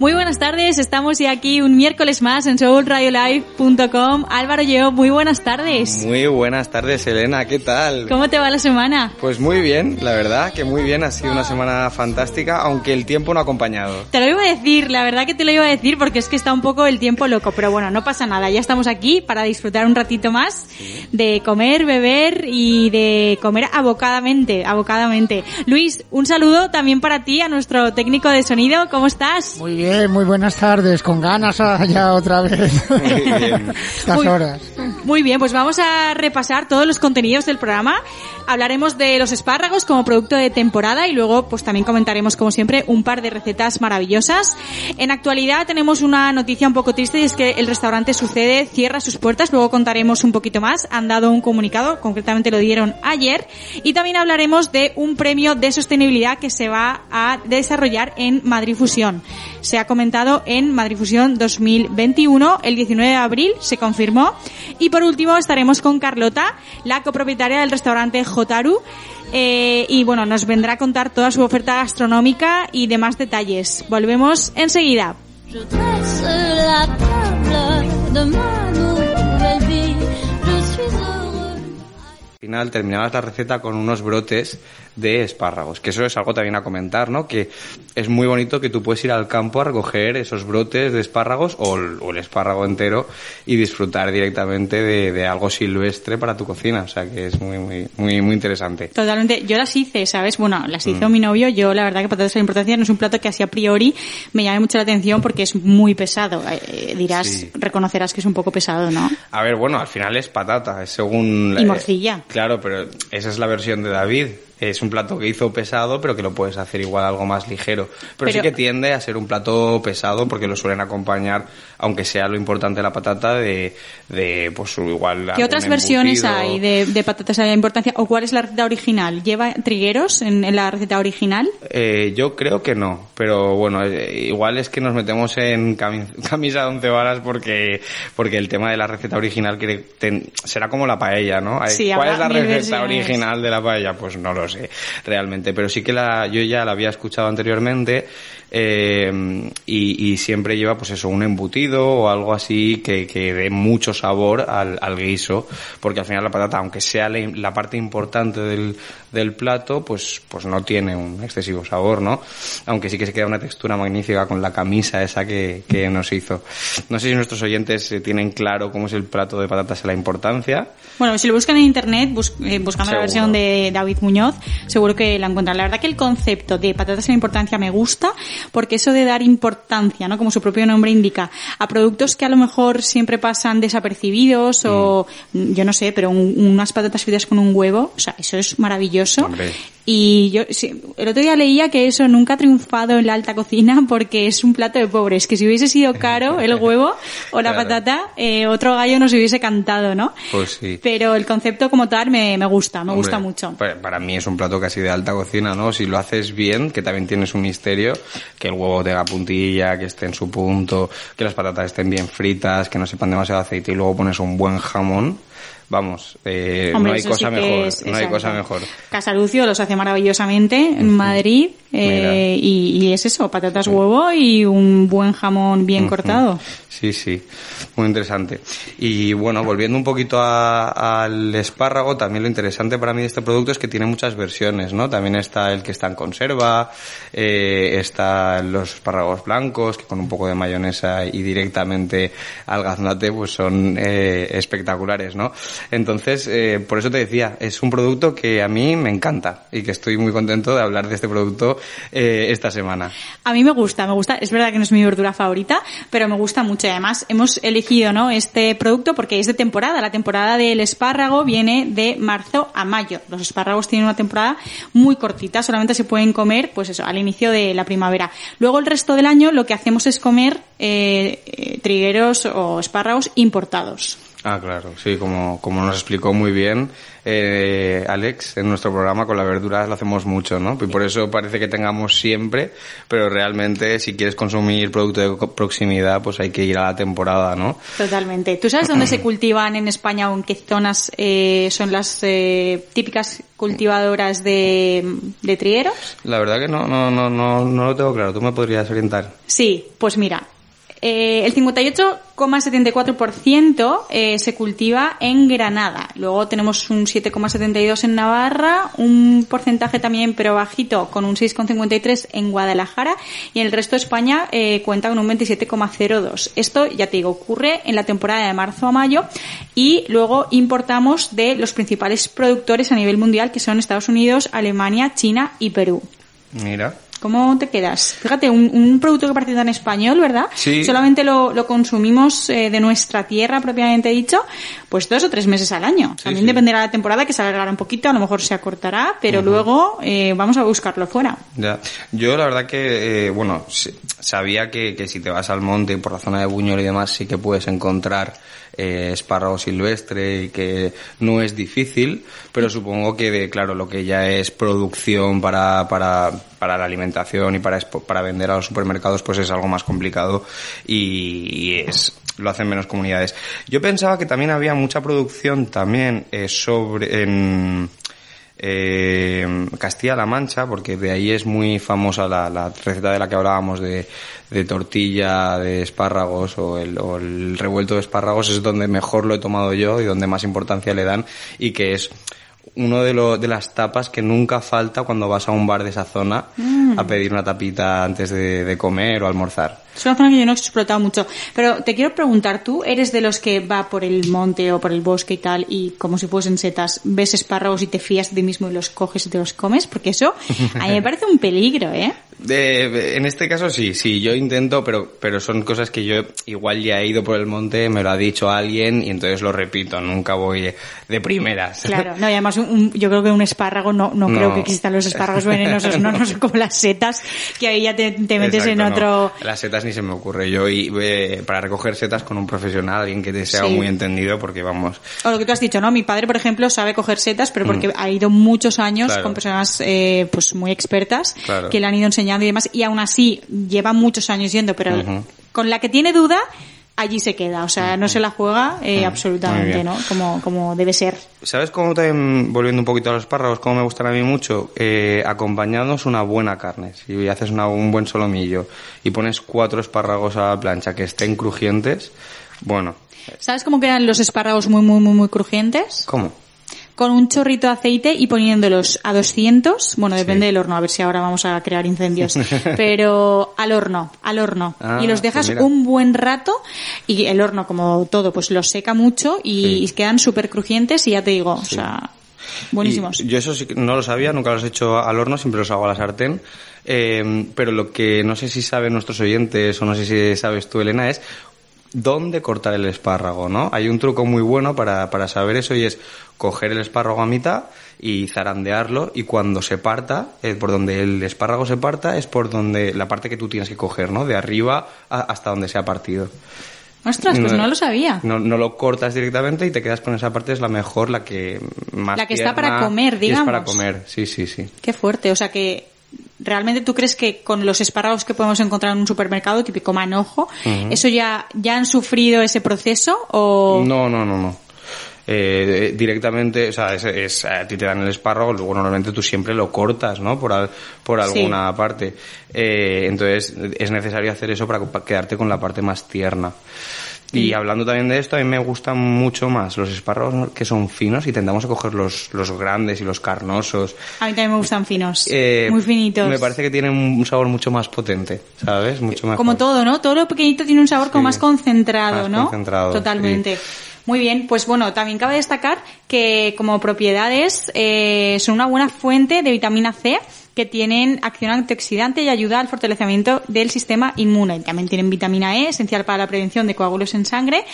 Muy buenas tardes, estamos ya aquí un miércoles más en soulradiolive.com. Álvaro Lleo, muy buenas tardes. Muy buenas tardes, Elena, ¿qué tal? ¿Cómo te va la semana? Pues muy bien, la verdad que muy bien, ha sido una semana fantástica, aunque el tiempo no ha acompañado. Te lo iba a decir, la verdad que te lo iba a decir porque es que está un poco el tiempo loco, pero bueno, no pasa nada, ya estamos aquí para disfrutar un ratito más de comer, beber y de comer abocadamente, abocadamente. Luis, un saludo también para ti, a nuestro técnico de sonido, ¿cómo estás? Muy bien muy buenas tardes, con ganas ya otra vez. Muy bien. Estas Muy- horas. Muy bien, pues vamos a repasar todos los contenidos del programa. Hablaremos de los espárragos como producto de temporada y luego pues también comentaremos como siempre un par de recetas maravillosas. En actualidad tenemos una noticia un poco triste y es que el restaurante Sucede cierra sus puertas. Luego contaremos un poquito más. Han dado un comunicado, concretamente lo dieron ayer. Y también hablaremos de un premio de sostenibilidad que se va a desarrollar en Madrid Fusión. Se ha comentado en Madrid Fusión 2021, el 19 de abril se confirmó. Y por último estaremos con Carlota, la copropietaria del restaurante Jotaru. eh, y bueno, nos vendrá a contar toda su oferta gastronómica y demás detalles. Volvemos enseguida. Al final terminabas la receta con unos brotes de espárragos, que eso es algo también a comentar, ¿no? Que es muy bonito que tú puedes ir al campo a recoger esos brotes de espárragos o el, o el espárrago entero y disfrutar directamente de, de algo silvestre para tu cocina, o sea que es muy, muy, muy, muy interesante. Totalmente. Yo las hice, ¿sabes? Bueno, las Mm. hizo mi novio. Yo, la verdad, que patatas de la importancia no es un plato que así a priori me llame mucho la atención porque es muy pesado. Eh, dirás, Sí. reconocerás que es un poco pesado, ¿no? A ver, bueno, al final es patata, es según... Y eh, morcilla. claro, pero esa es la versión de David. Es un plato que hizo pesado, pero que lo puedes hacer igual algo más ligero. Pero, sí que tiende a ser un plato pesado porque lo suelen acompañar, aunque sea lo importante la patata, de, de pues igual... ¿Qué otras versiones hay de, de patatas de importancia? ¿O cuál es la receta original? ¿Lleva trigueros en, en la receta original? Eh, yo creo que no, pero bueno, eh, igual es que nos metemos en cami- camisa de once varas porque, porque el tema de la receta original ten- será como la paella, ¿no? Sí, ¿Cuál es la receta original de la paella? Pues no lo sé realmente, pero sí que la, yo ya la había escuchado anteriormente eh, y, y siempre lleva pues eso, un embutido o algo así que, que dé mucho sabor al, al guiso, porque al final la patata, aunque sea la, la parte importante del, del plato, pues, pues no tiene un excesivo sabor, ¿no? Aunque sí que se queda una textura magnífica con la camisa esa que, que nos hizo. No sé si nuestros oyentes eh, tienen claro cómo es el plato de patatas y la importancia. Bueno, si lo buscan en internet, bus- eh, buscando la versión de David Muñoz, seguro que la encuentran. La verdad que el concepto de patatas en importancia me gusta, porque eso de dar importancia, ¿no? Como su propio nombre indica, a productos que a lo mejor siempre pasan desapercibidos o, Mm. yo no sé, pero un- unas patatas fritas con un huevo, o sea, eso es maravilloso. Hombre. Y yo, sí, el otro día leía que eso nunca ha triunfado en la alta cocina porque es un plato de pobres, que si hubiese sido caro el huevo o la Claro. patata, eh, otro gallo nos hubiese cantado, ¿no? Pues sí. Pero el concepto como tal me, me gusta, me Hombre, gusta mucho. pa- Para mí es un plato casi de alta cocina, ¿no? Si lo haces bien, que también tiene su misterio, que el huevo tenga puntilla, que esté en su punto, que las patatas estén bien fritas, que no sepan demasiado aceite y luego pones un buen jamón. Vamos, eh, Hombre, no hay cosa sí mejor, es- no hay exacto. cosa mejor. Casalucio los hace maravillosamente en Madrid eh, y, y es eso, patatas huevo y un buen jamón bien cortado. Sí, sí, muy interesante. Y bueno, volviendo un poquito a- al espárrago, también lo interesante para mí de este producto es que tiene muchas versiones, ¿no? También está el que está en conserva, eh, están los espárragos blancos, que con un poco de mayonesa y directamente al gaznate, pues son eh, espectaculares, ¿no? Entonces, eh, por eso te decía, es un producto que a mí me encanta y que estoy muy contento de hablar de este producto eh, esta semana. A mí me gusta, me gusta. Es verdad que no es mi verdura favorita, pero me gusta mucho. Además, hemos elegido, ¿no? Este producto porque es de temporada. La temporada del espárrago viene de marzo a mayo. Los espárragos tienen una temporada muy cortita, solamente se pueden comer, pues eso, al inicio de la primavera. Luego el resto del año lo que hacemos es comer eh, eh, trigueros o espárragos importados. Ah, claro, sí, como, como nos explicó muy bien eh, Alex en nuestro programa con la verdura lo hacemos mucho, ¿no? Y por eso parece que tengamos siempre, pero realmente si quieres consumir producto de proximidad, pues hay que ir a la temporada, ¿no? Totalmente. ¿Tú sabes dónde se cultivan en España o en qué zonas eh, son las eh, típicas cultivadoras de, de trigueros? La verdad que no, no, no, no, no lo tengo claro. ¿Tú me podrías orientar? Sí, pues mira, eh, el 58,74% eh, se cultiva en Granada. Luego tenemos un 7,72% en Navarra, un porcentaje también, pero bajito, con un 6,53% en Guadalajara y el resto de España eh, cuenta con un 27,02%. Esto, ya te digo, ocurre en la temporada de marzo a mayo y luego importamos de los principales productores a nivel mundial que son Estados Unidos, Alemania, China y Perú. Mira. ¿Cómo te quedas? Fíjate, un, un producto que parece tan español, ¿verdad? Sí. Solamente lo, lo consumimos eh, de nuestra tierra, propiamente dicho, pues dos o tres meses al año. También sí. dependerá de la temporada, que se alargará un poquito, a lo mejor se acortará, pero luego eh, vamos a buscarlo fuera. Ya. Yo la verdad que, eh, bueno, sabía que, que si te vas al monte por la zona de Buñol y demás sí que puedes encontrar eh, espárrago silvestre y que no es difícil, pero supongo que, claro, lo que ya es producción para, para, para la alimentación y para, para vender a los supermercados pues es algo más complicado y, y es lo hacen menos comunidades. Yo pensaba que también había mucha producción también eh, sobre en eh, Castilla-La Mancha, porque de ahí es muy famosa la, la receta de la que hablábamos de, tortilla de espárragos o el revuelto de espárragos, es donde mejor lo he tomado yo y donde más importancia le dan y que es uno de, lo, de las tapas que nunca falta cuando vas a un bar de esa zona a pedir una tapita antes de, de comer o almorzar. Es una zona que yo no he explotado mucho. Pero te quiero preguntar, ¿tú eres de los que va por el monte o por el bosque y tal y como si fuesen setas, ves espárragos y te fías de ti mismo y los coges y te los comes? Porque eso a mí me parece un peligro, ¿eh? De- en este caso sí, sí, yo intento, pero, pero son cosas que yo igual ya he ido por el monte, me lo ha dicho alguien y entonces lo repito, nunca voy de primeras. Claro, no, y además un- un- yo creo que un espárrago, no, no, No. creo que existan los espárragos venenosos, no, no son como las setas, que ahí ya te, te metes en Exacto, otro... no. Las setas ni se me ocurre. Yo y, eh, para recoger setas con un profesional, alguien que te sea Sí. muy entendido, porque vamos. O lo que tú has dicho, ¿no? Mi padre, por ejemplo, sabe coger setas, pero porque ha ido muchos años Mm. Claro. con personas eh, pues muy expertas Claro. que le han ido enseñando y demás, y aún así lleva muchos años yendo, pero con la que tiene duda, allí se queda, o sea, no se la juega eh, absolutamente. ¿no? Como, como debe ser. ¿Sabes cómo también, volviendo un poquito a los espárragos, cómo me gustan a mí mucho? Eh, acompañados una buena carne. Si haces una- un buen solomillo y pones cuatro espárragos a la plancha que estén crujientes, bueno, ¿Sabes cómo quedan los espárragos muy, muy, muy, muy crujientes? ¿cómo? Con un chorrito de aceite y poniéndolos a 200, bueno, depende del horno, a ver si ahora vamos a crear incendios, pero al horno, al horno. Ah, y los dejas pues un buen rato y el horno, como todo, pues los seca mucho y, Sí. quedan súper crujientes y ya te digo, o sea, buenísimos. Y yo eso sí que no lo sabía, nunca los he hecho al horno, siempre los hago a la sartén. Eh, pero lo que no sé si saben nuestros oyentes o no sé si sabes tú, Elena, es dónde cortar el espárrago, ¿no? Hay un truco muy bueno para, para saber eso y es coger el espárrago a mitad y zarandearlo y cuando se parta, eh, por donde el espárrago se parta es por donde la parte que tú tienes que coger, ¿no? De arriba a- hasta donde se ha partido. Ostras, pues no, lo sabía. No, no lo cortas directamente y te quedas con esa parte, es la mejor, la que más La que está para comer, y Es para digamos. comer, sí, sí, sí. Qué fuerte, o sea que realmente tú crees que con los espárragos que podemos encontrar en un supermercado, típico manojo, eso ya, ya han sufrido ese proceso o... No, no, no, no. Eh, directamente, o sea, es, es- a ti te dan el espárrago, luego normalmente tú siempre lo cortas, ¿no? Por, al- por Sí. alguna parte. Eh, entonces, es necesario hacer eso para quedarte con la parte más tierna. Y hablando también de esto, a mí me gustan mucho más los espárragos que son finos y tendamos a coger los, los grandes y los carnosos. A mí también me gustan finos, Eh, muy finitos. Me parece que tienen un sabor mucho más potente, ¿sabes? Mucho mejor. Como todo, ¿no? Todo lo pequeñito tiene un sabor como más concentrado, Más ¿no? concentrado, Totalmente. sí. Muy bien, pues bueno, también cabe destacar que como propiedades eh, son una buena fuente de vitamina C que tienen acción antioxidante y ayuda al fortalecimiento del sistema inmune. También tienen vitamina E, esencial para la prevención de coágulos en sangre,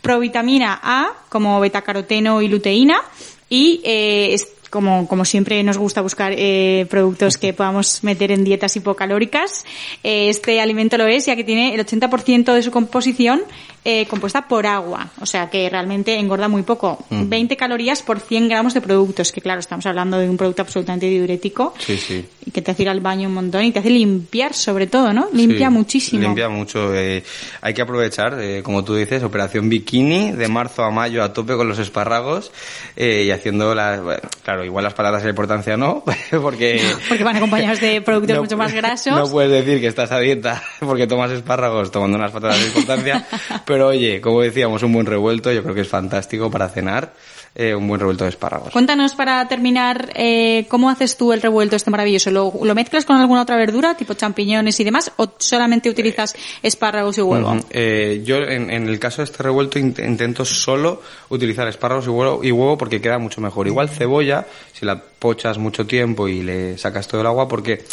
provitamina A, como betacaroteno y luteína, y eh, como, como siempre nos gusta buscar eh, productos que podamos meter en dietas hipocalóricas. Eh, este alimento lo es ya que tiene el 80% de su composición eh, compuesta por agua, o sea que realmente engorda muy poco. 20 calorías por 100 gramos de productos, que claro, estamos hablando de un producto absolutamente diurético Sí, sí. y que te hace ir al baño un montón y te hace limpiar sobre todo, ¿no? Limpia Sí, muchísimo. Limpia mucho. eh, hay que aprovechar, eh, como tú dices, operación bikini de marzo a mayo a tope con los espárragos eh, y haciendo las... bueno, claro, igual las patatas de importancia no, porque... Porque van acompañados de productos no- mucho más grasos. No puedes decir que estás a dieta porque tomas espárragos tomando unas patatas de importancia, pero oye, como decíamos, un buen revuelto yo creo que es fantástico para cenar, eh, un buen revuelto de espárragos. Cuéntanos para terminar, eh, ¿cómo haces tú el revuelto este maravilloso? ¿Lo, lo mezclas con alguna otra verdura, tipo champiñones y demás, o solamente utilizas espárragos y huevo? Ujú. Eh, yo en, en el caso de este revuelto int- intento solo utilizar espárragos y huevo, y huevo porque queda mucho mejor. Igual cebolla, si la pochas mucho tiempo y le sacas todo el agua, porque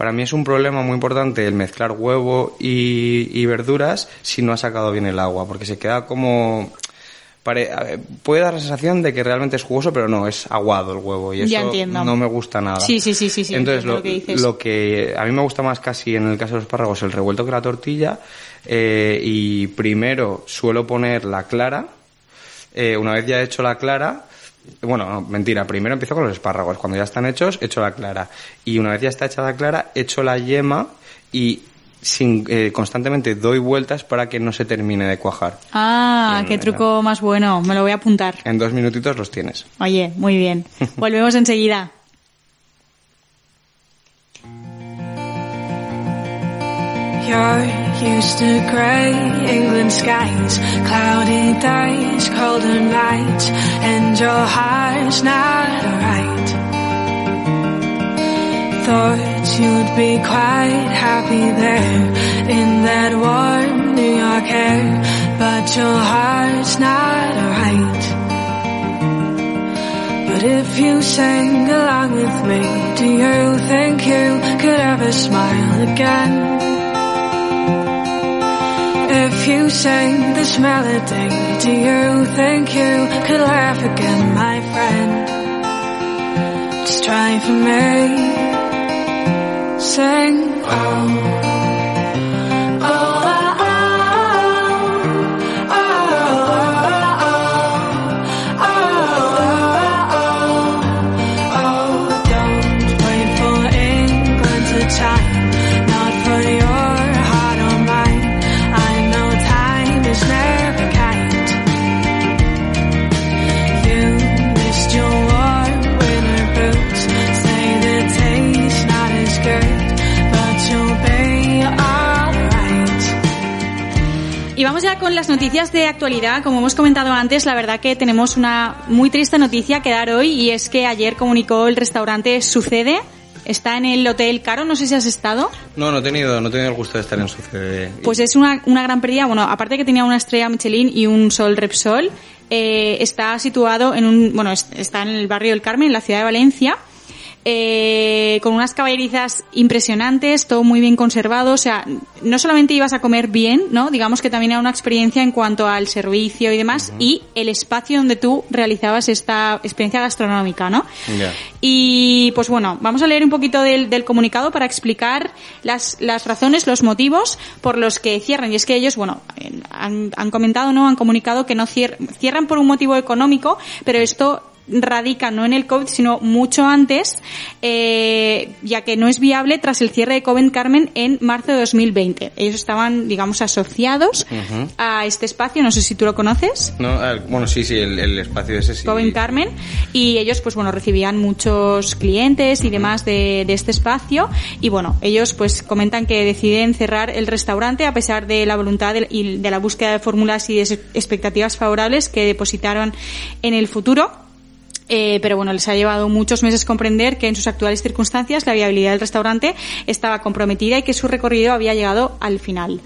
para mí es un problema muy importante el mezclar huevo y, y verduras si no ha sacado bien el agua, porque se queda como... pare- puede dar la sensación de que realmente es jugoso, pero no, es aguado el huevo y eso no me gusta nada. Sí, sí, sí, sí, sí, Entonces, lo, lo que dices. lo que a mí me gusta más casi en el caso de los espárragos el revuelto que la tortilla eh, y primero suelo poner la clara eh, una vez ya he hecho la clara bueno, no, mentira, primero empiezo con los espárragos cuando ya están hechos, echo la clara y una vez ya está hecha la clara, echo la yema y sin, eh, constantemente doy vueltas para que no se termine de cuajar. Ah, qué truco más bueno, me lo voy a apuntar. En dos minutitos los tienes. Oye, muy bien. Volvemos enseguida. You're used to grey England skies, cloudy days, colder nights, and your heart's not right. Thought you'd be quite happy there in that warm New York air, but your heart's not right. But if you sang along with me, do you think you could ever smile again? If you sang this melody, do you think you could laugh again, my friend? Just try for me. Sing. Oh. Con las noticias de actualidad. Como hemos comentado antes, la verdad que tenemos una muy triste noticia que dar hoy y es que ayer comunicó el restaurante Sucede. Está en el Hotel Caro, no sé si has estado. No, no he tenido, no he tenido el gusto de estar en Sucede. Pues es una, una gran pérdida. Bueno, aparte que tenía una estrella Michelin y un sol Repsol, eh, está situado en un, bueno, es- está en el barrio del Carmen, en la ciudad de Valencia. Eh, con unas caballerizas impresionantes, todo muy bien conservado, o sea, no solamente ibas a comer bien, ¿no? Digamos que también era una experiencia en cuanto al servicio y demás, y el espacio donde tú realizabas esta experiencia gastronómica, ¿no? Y pues bueno, vamos a leer un poquito del, del comunicado para explicar las, las razones, los motivos por los que cierran. Y es que ellos, bueno, han, han comentado, ¿no? Han comunicado que no cier- cierran por un motivo económico, pero esto radica no en el COVID, sino mucho antes, eh, ya que no es viable tras el cierre de Covent Carmen en marzo de 2020. Ellos estaban, digamos, asociados a este espacio, no sé si tú lo conoces. No, bueno, sí, sí, el, el espacio ese sí. Covent Carmen y ellos pues bueno recibían muchos clientes y demás de, de este espacio y bueno ellos pues comentan que deciden cerrar el restaurante a pesar de la voluntad de, y de la búsqueda de fórmulas y de expectativas favorables que depositaron en el futuro eh, pero bueno, les ha llevado muchos meses comprender que en sus actuales circunstancias la viabilidad del restaurante estaba comprometida y que su recorrido había llegado al final.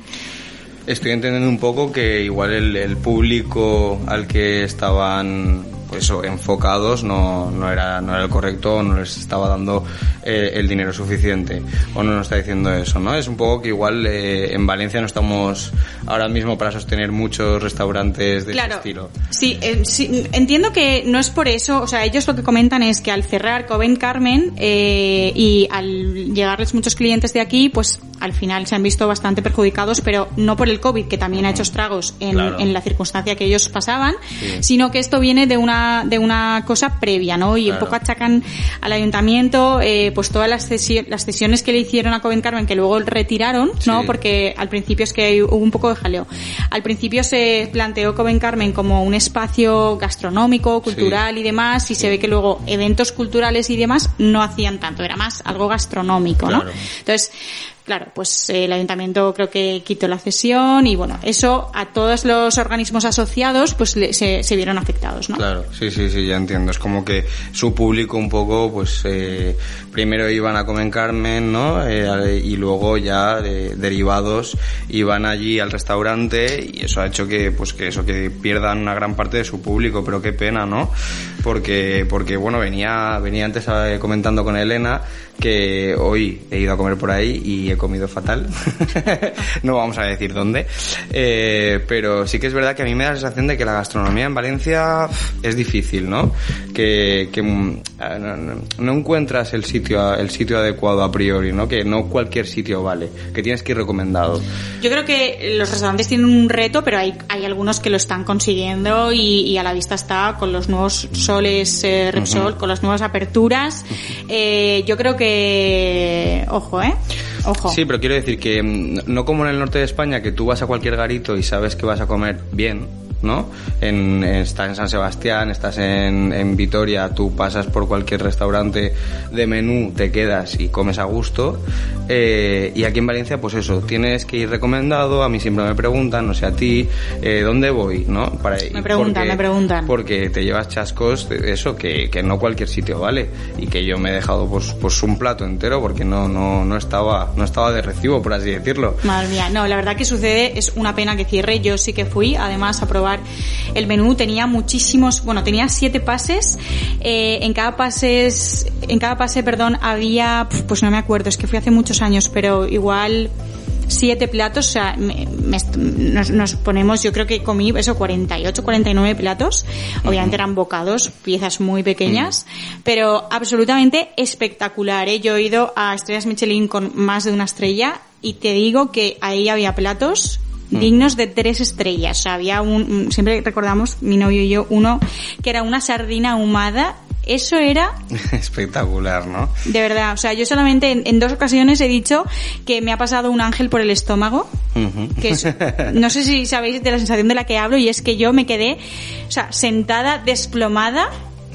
estoy entendiendo un poco que igual el, el público al que estaban pues enfocados no, no, era, no era el correcto o no les estaba dando eh, el dinero suficiente o no nos está diciendo eso, ¿no? Es un poco que igual eh, en Valencia no estamos ahora mismo para sostener muchos restaurantes de claro. ese estilo. Sí, eh, sí, entiendo que no es por eso, o sea, ellos lo que comentan es que al cerrar Coven Carmen eh, y al llegarles muchos clientes de aquí, pues al final se han visto bastante perjudicados, pero no por el COVID, que también ha hecho estragos en, Claro. en la circunstancia que ellos pasaban, Sí. sino que esto viene de una, de una cosa previa, ¿no? Y Claro. un poco achacan al ayuntamiento, eh, pues todas las, cesi- las cesiones que le hicieron a Coven Carmen, que luego retiraron, ¿no? Sí. Porque al principio es que hubo un poco de jaleo. Al principio se planteó Coven Carmen como un espacio gastronómico, cultural y demás, y se ve que luego eventos culturales y demás no hacían tanto, era más algo gastronómico, ¿no? Claro. Entonces, claro, pues eh, el ayuntamiento creo que quitó la cesión y bueno, eso a todos los organismos asociados pues se, se vieron afectados, ¿no? Claro, sí, sí, sí, ya entiendo. Es como que su público un poco, pues, eh, primero iban a Comen Carmen, ¿no? Eh, y luego ya derivados iban allí al restaurante y eso ha hecho que, pues, que eso, que pierdan una gran parte de su público, pero qué pena, ¿no? Porque, porque bueno, venía, venía antes eh, comentando con Elena que hoy he ido a comer por ahí y he comido fatal. no vamos a decir dónde. Eh, pero sí que es verdad que a mí me da la sensación de que la gastronomía en Valencia es difícil, ¿no? Que, que mm, ah, no, encuentras el sitio, el sitio adecuado a priori, ¿no? Que no cualquier sitio vale, que tienes que ir recomendado. Yo creo que los restaurantes tienen un reto, pero hay, hay algunos que lo están consiguiendo y, y a la vista está con los nuevos soles eh, Repsol, con las nuevas aperturas. Eh, yo creo que, ojo, ¿eh? Ojo. Sí, pero quiero decir que mm, no como en el norte de España, que tú vas a cualquier garito y sabes que vas a comer bien, ¿no? En, estás en San Sebastián, estás en, en Vitoria, tú pasas por cualquier restaurante de menú, te quedas y comes a gusto. Eh, y aquí en Valencia, pues eso, tienes que ir recomendado, a mí siempre me preguntan, no sé a ti, eh, ¿dónde voy? ¿No? Para, Me preguntan, me preguntan. Porque te llevas chascos de eso, que, que no cualquier sitio vale. Y que yo me he dejado pues, pues un plato entero porque no, no, no estaba, no estaba de recibo, por así decirlo. Madre mía, no, la verdad que sucede, es una pena que cierre. Yo sí que fui, además, a probar el menú. Tenía muchísimos, bueno, tenía siete pases. Eh, en cada pases, en cada pase, perdón, había, pues no me acuerdo, es que fui hace muchos años, pero igual siete platos, o sea, me- me est- nos, nos ponemos, yo creo que comí eso, 48, 49 platos, obviamente eran bocados, piezas muy pequeñas, pero absolutamente espectacular, ¿eh? yo he ido a estrellas Michelin con más de una estrella y te digo que ahí había platos dignos de tres estrellas, o sea, había un, siempre recordamos, mi novio y yo, uno que era una sardina ahumada, eso era Espectacular, ¿no? de verdad, o sea, yo solamente en, en dos ocasiones he dicho que me ha pasado un ángel por el estómago, que es, no sé si sabéis de la sensación de la que hablo, y es que yo me quedé, o sea, sentada, desplomada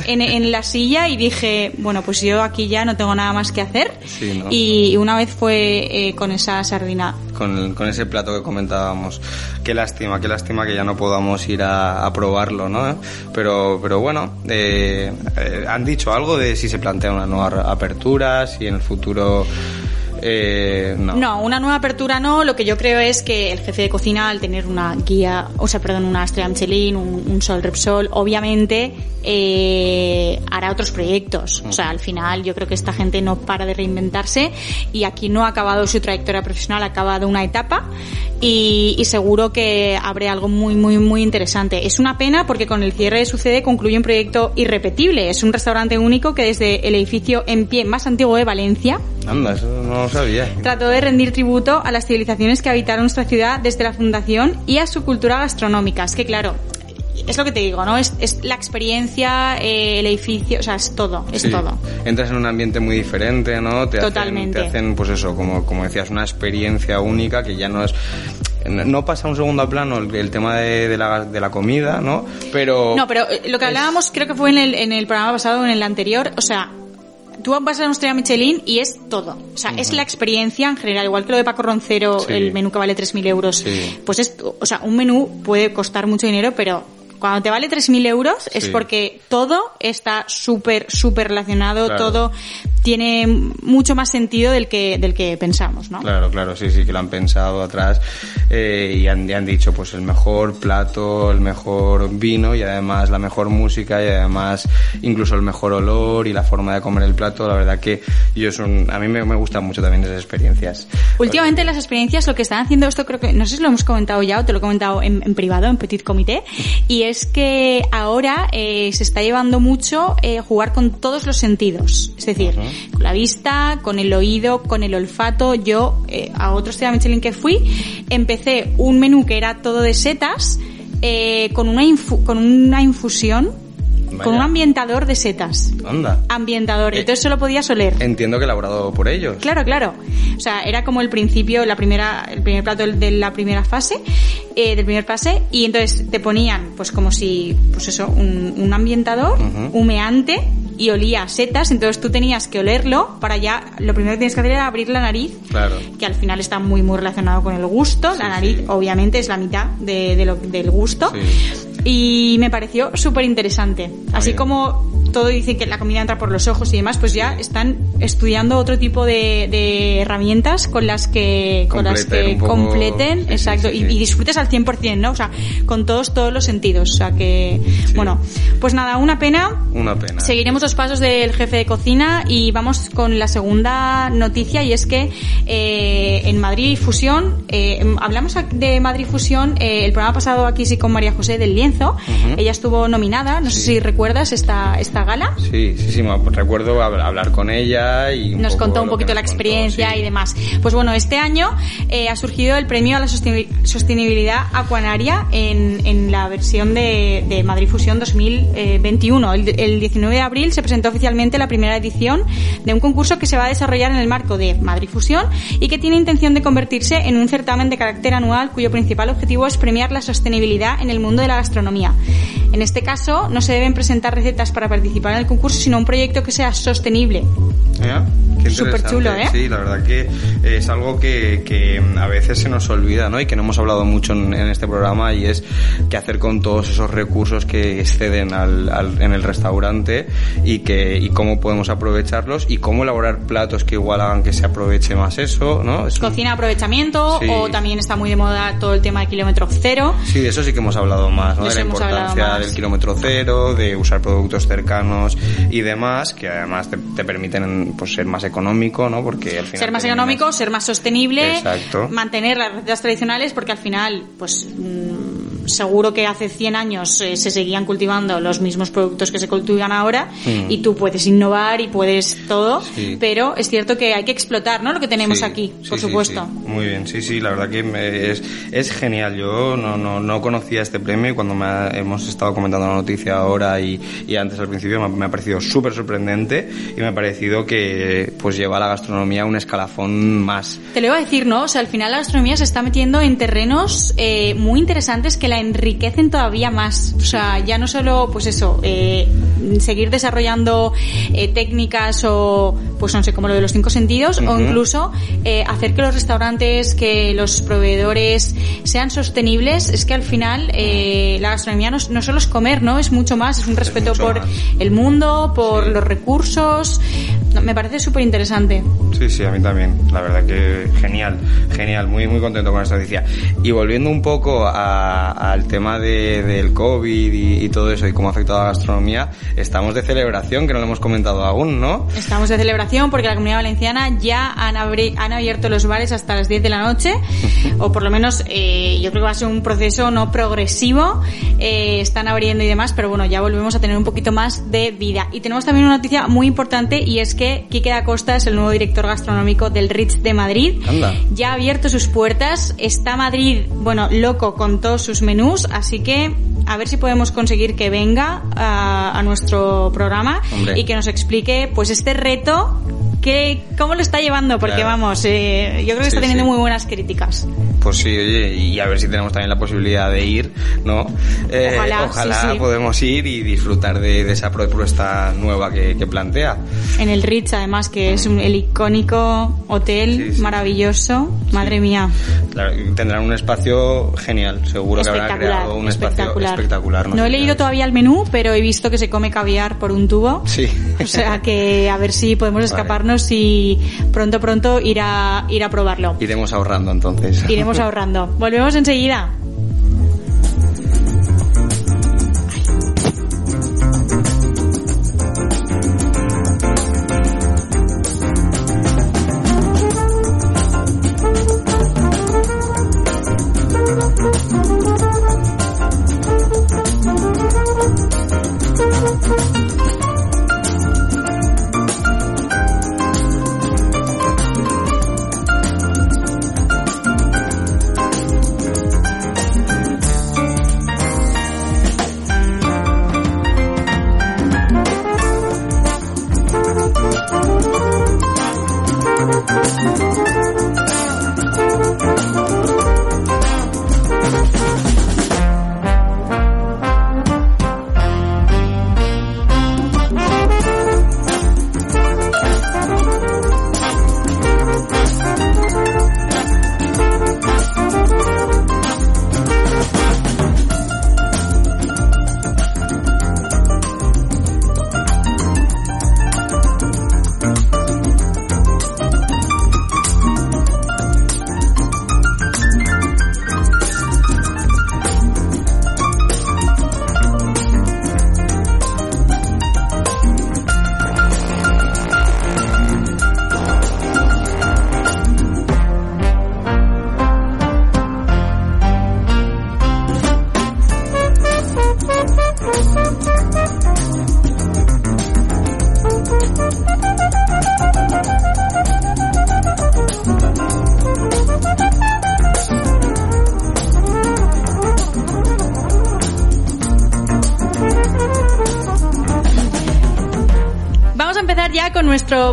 en, en la silla y dije, bueno, pues yo aquí ya no tengo nada más que hacer. Sí, ¿no? Y una vez fue eh, con esa sardina. con, con ese plato que comentábamos. Qué lástima, qué lástima que ya no podamos ir a, a probarlo, ¿no? Pero, pero bueno, eh, eh, han dicho algo de si se plantea una nueva apertura, si en el futuro... Eh, no. No, una nueva apertura no. Lo que yo creo es que el jefe de cocina, al tener una guía, o sea, perdón, una estrella Michelin, un, un Sol Repsol, obviamente eh, hará otros proyectos. O sea, al final yo creo que esta gente no para de reinventarse y aquí no ha acabado su trayectoria profesional, ha acabado una etapa y, y seguro que abre algo muy, muy, muy interesante. Es una pena porque con el cierre de Sucede concluye un proyecto irrepetible. Es un restaurante único que desde el edificio en pie más antiguo de Valencia, Anda, eso no lo sabía. trató de rendir tributo a las civilizaciones que habitaron nuestra ciudad desde la fundación y a su cultura gastronómica. Es que claro, es lo que te digo, ¿no? Es, es la experiencia, eh, el edificio, o sea, es todo, es Sí. todo. Entras en un ambiente muy diferente, ¿no? Te Totalmente. Hacen, te hacen, pues eso, como, como decías, una experiencia única que ya no es... No pasa a un segundo plano el, el tema de, de la, de la comida, ¿no? Pero... No, pero eh, lo que hablábamos creo que fue en el, en el programa pasado o en el anterior, o sea, tú vas a una estrella Michelin y es todo. O sea, es la experiencia en general, igual que lo de Paco Roncero, Sí. el menú que vale 3.000 euros. Sí. Pues es, o sea, un menú puede costar mucho dinero, pero cuando te vale 3.000 euros es porque todo está súper, súper relacionado, Claro. todo tiene mucho más sentido del que, del que pensamos, ¿no? Claro, claro, sí, sí, que lo han pensado atrás eh, y, han, han dicho pues el mejor plato, el mejor vino y además la mejor música y además incluso el mejor olor y la forma de comer el plato. La verdad que yo es un, a mí me, me gustan mucho también esas experiencias. Últimamente las experiencias lo que están haciendo esto creo que no sé si lo hemos comentado ya o te lo he comentado en, en privado en petit comité y es que ahora eh, se está llevando mucho eh, jugar con todos los sentidos es decir con la vista con el oído con el olfato yo eh, a otro Estrella Michelin que fui empecé un menú que era todo de setas eh, con una infu- con una infusión Vaya. con un ambientador de setas Anda. ambientador Eh, entonces solo podías oler Entiendo que elaborado por ellos. Claro, claro. O sea, era como el principio, la primera, el primer plato de la primera fase, eh, del primer pase, y entonces te ponían, pues como si, pues eso, un, un ambientador Ujú. humeante y olía a setas, entonces tú tenías que olerlo para ya, lo primero que tienes que hacer era abrir la nariz, Claro. que al final está muy, muy relacionado con el gusto. Sí, la nariz, sí. obviamente, es la mitad de, de lo- del gusto. Sí. Y me pareció súper interesante. Así bien. como todo dice que la comida entra por los ojos y demás, pues ya están estudiando otro tipo de, de herramientas con las que, con las Completen que un poco- completen, exacto, y, y disfrutes al 100%, ¿no? O sea, con todos, todos los sentidos. O sea que, bueno, pues nada, una pena. Una pena. Seguiremos los pasos del jefe de cocina y vamos con la segunda noticia y es que eh, en Madrid Fusión, eh, hablamos de Madrid Fusión eh, el programa pasado aquí sí con María José del Lienzo, ella estuvo nominada, no sé si recuerdas esta, esta gala. Sí, sí, sí, recuerdo hab- hablar con ella y un Nos poco contó un poquito la contó, experiencia sí. y demás. Pues bueno, este año ha surgido el premio a la sosteni- sostenibilidad acuanaria en, en la versión de, de Madrid Fusión 2021. El, el 19 de abril se presentó oficialmente la primera edición de un concurso que se va a desarrollar en el marco de Madrid Fusión y que tiene intención de convertirse en un certamen de carácter anual cuyo principal objetivo es premiar la sostenibilidad en el mundo de la gastronomía. En este caso, no se deben presentar recetas para participar en el concurso, sino un proyecto que sea sostenible. Qué Súper chulo, ¿eh? Sí, la verdad que es algo que, que a veces se nos olvida, ¿no? Y que no hemos hablado mucho en, en este programa y es qué hacer con todos esos recursos que exceden al, al- en el restaurante y que y cómo podemos aprovecharlos y cómo elaborar platos que igual hagan que se aproveche más eso, ¿no? Es un- Cocina aprovechamiento Sí. o también está muy de moda todo el tema de kilómetro cero. Sí, de eso sí que hemos hablado más, ¿no? De la importancia del kilómetro cero, de usar productos cercanos y demás, que además te, te permiten pues ser más económico, ¿no? Porque al final Ser más económico, ser más sostenible, Exacto. mantener las recetas tradicionales porque al final, pues mm, seguro que hace 100 años eh, se seguían cultivando los mismos productos que se cultivan ahora Mm. y tú puedes innovar y puedes todo, Sí. pero es cierto que hay que explotar, ¿no? Lo que tenemos Sí, aquí, sí, por supuesto. Muy bien, sí, sí, la verdad que me- es, es genial. Yo no, no, no conocía este premio y cuando me ha- hemos estado comentando la noticia ahora y, y antes al principio me ha, me ha parecido súper sorprendente y me ha parecido que pues lleva a la gastronomía a un escalafón más. Te lo iba a decir, ¿no? O sea, al final la gastronomía se está metiendo en terrenos eh, muy interesantes que la enriquecen todavía más. O sea, ya no solo, pues eso, eh, seguir desarrollando eh, técnicas o, pues no sé, como lo de los cinco sentidos, o incluso eh, hacer que los restaurantes, que los proveedores sean sostenibles. Es que al final la gastronomía no, no solo es comer, ¿no? Es mucho más, es un respeto por más. el mundo, por Sí. los recursos. No, Me parece súper interesante. Sí, sí, a mí también. La verdad que genial, genial, muy muy contento con esta noticia. Y volviendo un poco al tema de, del COVID y, y todo eso y cómo ha afectado a la gastronomía, estamos de celebración, que no lo hemos comentado aún, ¿no? Estamos de celebración porque la Comunidad Valenciana ya han, abri- han abierto los bares hasta las 10 de la noche, o por lo menos eh, yo creo que va a ser un proceso no progresivo, eh, están abriendo y demás, pero bueno, ya volvemos a tener un poquito más de vida. Y tenemos también una noticia muy importante y es que Quique da Costa es el nuevo director gastronómico del Ritz de Madrid. Anda. Ya ha abierto sus puertas, está Madrid, bueno, loco con todos sus menús, así que a ver si podemos conseguir que venga a, a nuestro programa Hombre. y que nos explique pues este reto ¿Qué, ¿Cómo lo está llevando? Porque Claro. vamos, eh, yo creo que Sí, está teniendo sí. muy buenas críticas. Pues sí, oye, y a ver si tenemos también la posibilidad de ir, ¿no? Eh, Ojalá, sí, sí. podemos ir y disfrutar de, de esa propuesta nueva que, que plantea. En el Ritz, además, que es un- el icónico hotel maravilloso. Madre mía. Claro, tendrán un espacio genial, seguro que habrán espectacular. creado un espacio espectacular. espectacular. No he leído todavía el menú, pero he visto que se come caviar por un tubo. Sí. O sea que a ver si podemos escaparnos y pronto pronto ir a ir a probarlo. Iremos ahorrando entonces. Iremos ahorrando. Volvemos enseguida.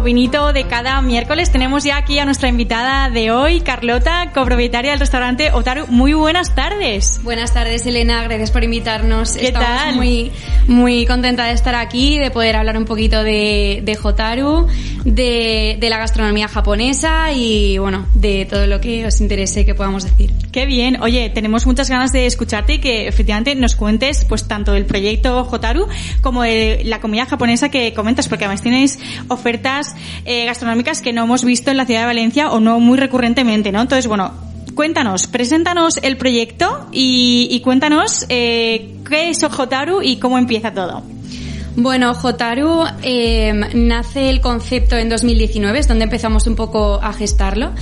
Vinito de cada miércoles. Tenemos ya aquí a nuestra invitada de hoy, Carlota, copropietaria del restaurante Otaru. Muy buenas tardes. Buenas tardes, Elena. Gracias por invitarnos. ¿Qué Estamos tal? muy, muy contenta de estar aquí, de poder hablar un poquito de, de Hotaru, de, de la gastronomía japonesa y, bueno, de todo lo que os interese que podamos decir. Qué bien. Oye, tenemos muchas ganas de escucharte y que efectivamente nos cuentes pues tanto del proyecto Hotaru como de la comida japonesa que comentas, porque además tienes ofertas eh, gastronómicas que no hemos visto en la ciudad de Valencia o no muy recurrentemente, ¿no? Entonces, bueno, cuéntanos, preséntanos el proyecto y, y cuéntanos eh, qué es Hotaru y cómo empieza todo. Bueno, Hotaru eh, nace el concepto en 2019, es donde empezamos un poco a gestarlo.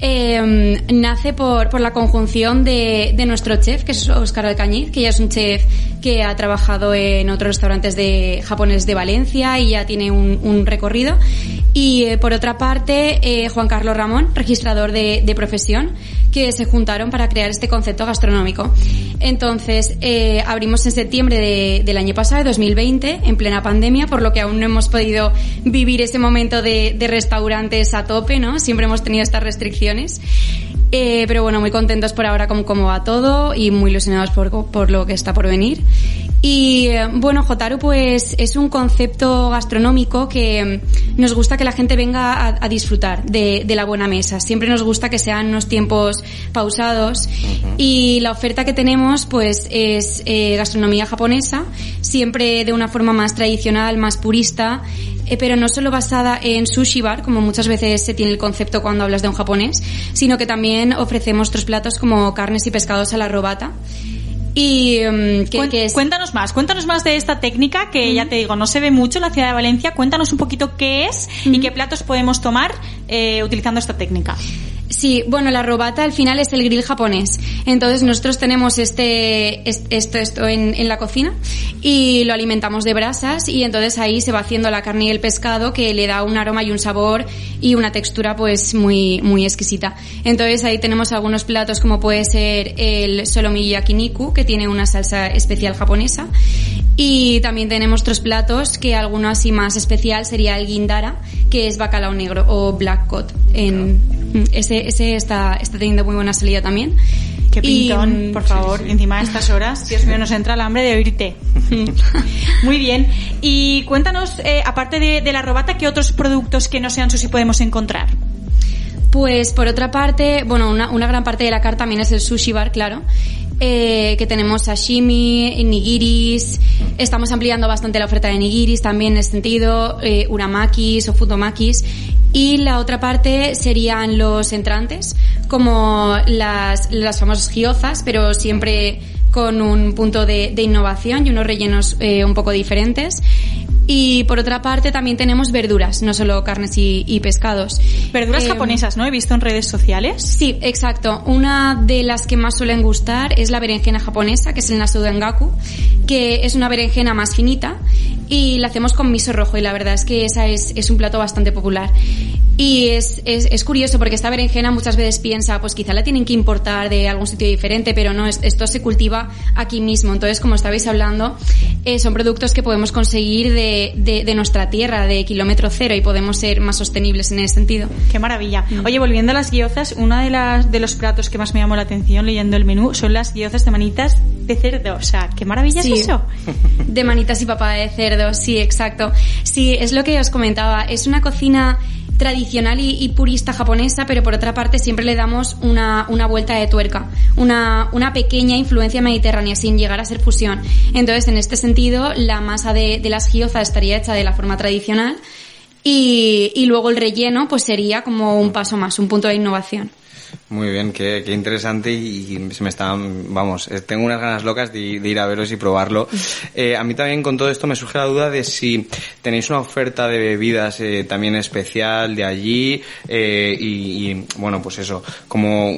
Eh, nace por, por la conjunción de, de nuestro chef, que es Óscar Alcañiz, que ya es un chef que ha trabajado en otros restaurantes de japoneses de Valencia y ya tiene un, un recorrido. Y eh, por otra parte, eh, Juan Carlos Ramón, registrador de, de profesión, que se juntaron para crear este concepto gastronómico. Entonces, eh, abrimos en septiembre de- del año pasado, de 2020, en plena pandemia, por lo que aún no hemos podido vivir ese momento de, de restaurantes a tope, ¿no? Siempre hemos tenido estas restricciones. Eh, pero bueno, muy contentos por ahora con cómo va todo y muy ilusionados por, por lo que está por venir. Y eh, bueno, Jotaru pues es un concepto gastronómico que mm, nos gusta que la gente venga a, a disfrutar de, de la buena mesa. Siempre nos gusta que sean unos tiempos pausados y la oferta que tenemos pues es eh, gastronomía japonesa, siempre de una forma más tradicional, más purista, eh, pero no solo basada en sushi bar, como muchas veces se tiene el concepto cuando hablas de un japonés, sino que también ofrecemos otros platos como carnes y pescados a la robata. Y mm, que, que es... Cuéntanos más, cuéntanos más de esta técnica que ya te digo, no se ve mucho en la ciudad de Valencia. Cuéntanos un poquito qué es y qué platos podemos tomar eh, utilizando esta técnica. Sí, bueno, la robata al final es el grill japonés. Entonces nosotros tenemos este, es- esto, esto en, la cocina y lo alimentamos de brasas y entonces ahí se va haciendo la carne y el pescado que le da un aroma y un sabor y una textura pues muy, muy exquisita. Entonces ahí tenemos algunos platos como puede ser el solomi yakiniku que tiene una salsa especial japonesa Y también tenemos otros platos que alguno así más especial sería el guindara, que es bacalao negro o black cod. En, ese, ese está, está teniendo muy buena salida también. Qué pintón, mm, por favor, encima de estas horas. Dios mío, nos entra el hambre de oírte. Muy bien. Y cuéntanos, eh, aparte de, de la robata, ¿qué otros productos que no sean sushi podemos encontrar? Pues por otra parte, bueno, una, una gran parte de la carta también es el sushi bar, claro. Eh, que tenemos sashimi, nigiris, estamos ampliando bastante la oferta de nigiris también en ese sentido, eh, uramakis o futomakis. Y la otra parte serían los entrantes, como las, las famosas gyozas, pero siempre con un punto de, de innovación y unos rellenos eh, un poco diferentes. Y por otra parte también tenemos verduras, no solo carnes y, y pescados. Verduras Eh, japonesas, ¿no? He visto en redes sociales. Sí, exacto. Una de las que más suelen gustar es la berenjena japonesa, que es el nasudengaku, que es una berenjena más finita y la hacemos con miso rojo y la verdad es que esa es, es un plato bastante popular. Y es, es, es curioso porque esta berenjena muchas veces piensa, pues quizá la tienen que importar de algún sitio diferente, pero no, es- esto se cultiva aquí mismo. Entonces, como estabais hablando, eh, son productos que podemos conseguir de, de, de nuestra tierra, de kilómetro cero, y podemos ser más sostenibles en ese sentido. Qué maravilla. Mm. Oye, volviendo a las guiozas, uno de, las, de los platos que más me llamó la atención leyendo el menú son las guiozas de manitas de cerdo. O sea, qué maravilla Sí. es eso. De manitas y papá de cerdo, sí, exacto. Sí, es lo que os comentaba. Es una cocina tradicional y, purista japonesa, pero por otra parte siempre le damos una, una vuelta de tuerca, una, una pequeña influencia mediterránea sin llegar a ser fusión. Entonces, en este sentido, la masa de, de las gyozas estaría hecha de la forma tradicional y, y luego el relleno pues sería como un paso más, un punto de innovación. Muy bien, qué, qué interesante y, y se me están, vamos, eh, tengo unas ganas locas de, de ir a veros y probarlo. Eh, a mí también con todo esto me surge la duda de si tenéis una oferta de bebidas eh, también especial de allí eh, y, y, bueno, pues eso, como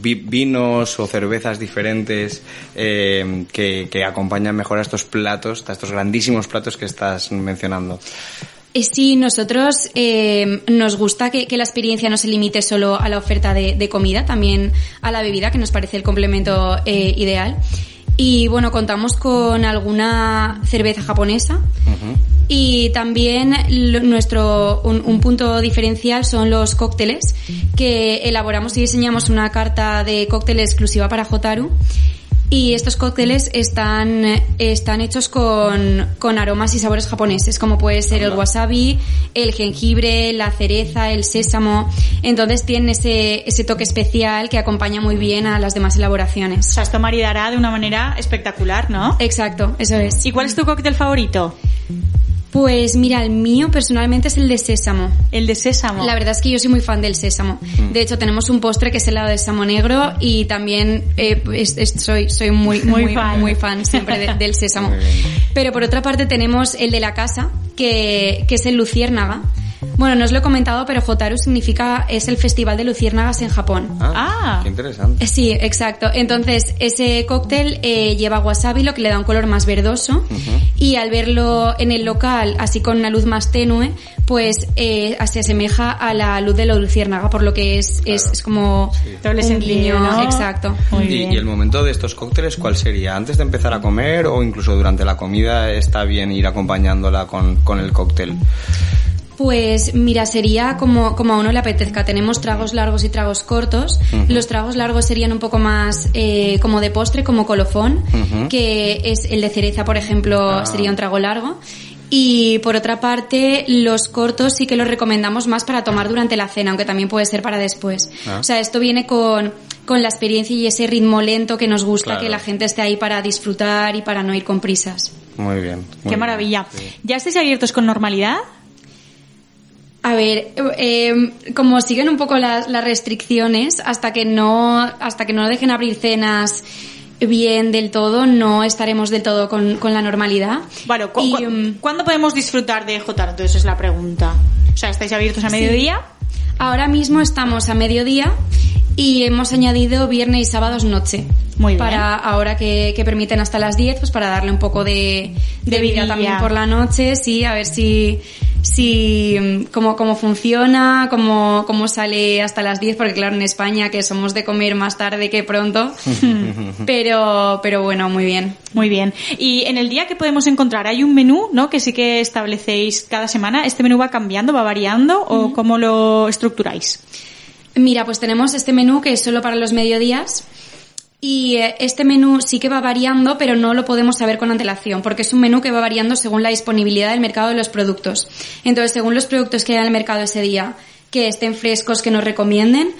vi- vinos o cervezas diferentes eh, que, que acompañan mejor a estos platos, a estos grandísimos platos que estás mencionando. Eh, Sí, nosotros eh, nos gusta que, que la experiencia no se limite solo a la oferta de, de comida, también a la bebida, que nos parece el complemento eh, ideal. Y bueno, contamos con alguna cerveza japonesa y también lo- nuestro un, un punto diferencial son los cócteles que elaboramos y diseñamos una carta de cóctel exclusiva para Jotaru. Y estos cócteles están, están hechos con, con aromas y sabores japoneses, como puede ser el wasabi, el jengibre, la cereza, el sésamo. Entonces tienen ese, ese toque especial que acompaña muy bien a las demás O elaboraciones. sea, esto maridará de una manera espectacular, ¿no? Exacto, eso es. ¿Y cuál es tu cóctel favorito? Pues mira, el mío personalmente es el de sésamo. El de sésamo. La verdad es que yo soy muy fan del sésamo. De hecho, tenemos un postre que es helado de sésamo negro y también eh, es- es- soy, soy muy, Muy muy, fan. muy fan siempre de- del sésamo. Pero por otra parte tenemos el de la casa, que, que es el luciérnaga. Bueno, no os lo he comentado, pero Jotaru significa, es el festival de luciérnagas en Japón. Ah. qué interesante. Eh, Sí, exacto. Entonces, ese cóctel eh, lleva wasabi, lo que le da un color más verdoso. Y al verlo en el local, así con una luz más tenue, pues eh, se asemeja a la luz de la luciérnaga, por lo que es, es, es como Doble un sentido. ¿no? Exacto. Muy Y, bien. y el momento de estos cócteles, ¿cuál sería? ¿Antes de empezar a comer o incluso durante la comida está bien ir acompañándola con, con el cóctel? Pues mira, sería como, como a uno le apetezca. Tenemos tragos largos y tragos cortos. Los tragos largos serían un poco más eh, como de postre, como colofón, que es el de cereza, por ejemplo, sería un trago largo. Y por otra parte, los cortos sí que los recomendamos más para tomar durante la cena, aunque también puede ser para después. Ah. O sea, esto viene con, con la experiencia y ese ritmo lento que nos gusta, Claro. que la gente esté ahí para disfrutar y para no ir con prisas. Muy bien. muy Qué bien. maravilla. Sí. ¿Ya estáis abiertos con normalidad? A ver, eh, como siguen un poco las, las restricciones, hasta que no, hasta que no dejen abrir cenas bien del todo, no estaremos del todo con, con la normalidad. Bueno, ¿cu- Y, cu- mm, ¿cuándo podemos disfrutar de Jotaro? Entonces es la pregunta. O sea, ¿estáis abiertos a Sí. mediodía? ahora mismo estamos a mediodía y hemos añadido viernes y sábados noche. Muy bien. Para ahora que, que permiten hasta las 10, pues para darle un poco de, de, De vida también por la noche, sí, a ver si, si mm, cómo, cómo funciona, cómo, cómo sale hasta las 10, porque claro, en España que somos de comer más tarde que pronto, pero, pero bueno, muy bien. Muy bien. Y en el día que podemos encontrar, hay un menú, ¿no? Que sí que establecéis cada semana. ¿Este menú va cambiando, va variando o cómo lo estructuráis? Mira, pues tenemos este menú que es solo para los mediodías. Y eh, este menú sí que va variando, pero no lo podemos saber con antelación, porque es un menú que va variando según la disponibilidad del mercado de los productos. Entonces, según los productos que hay en el mercado ese día, que estén frescos, que nos recomienden,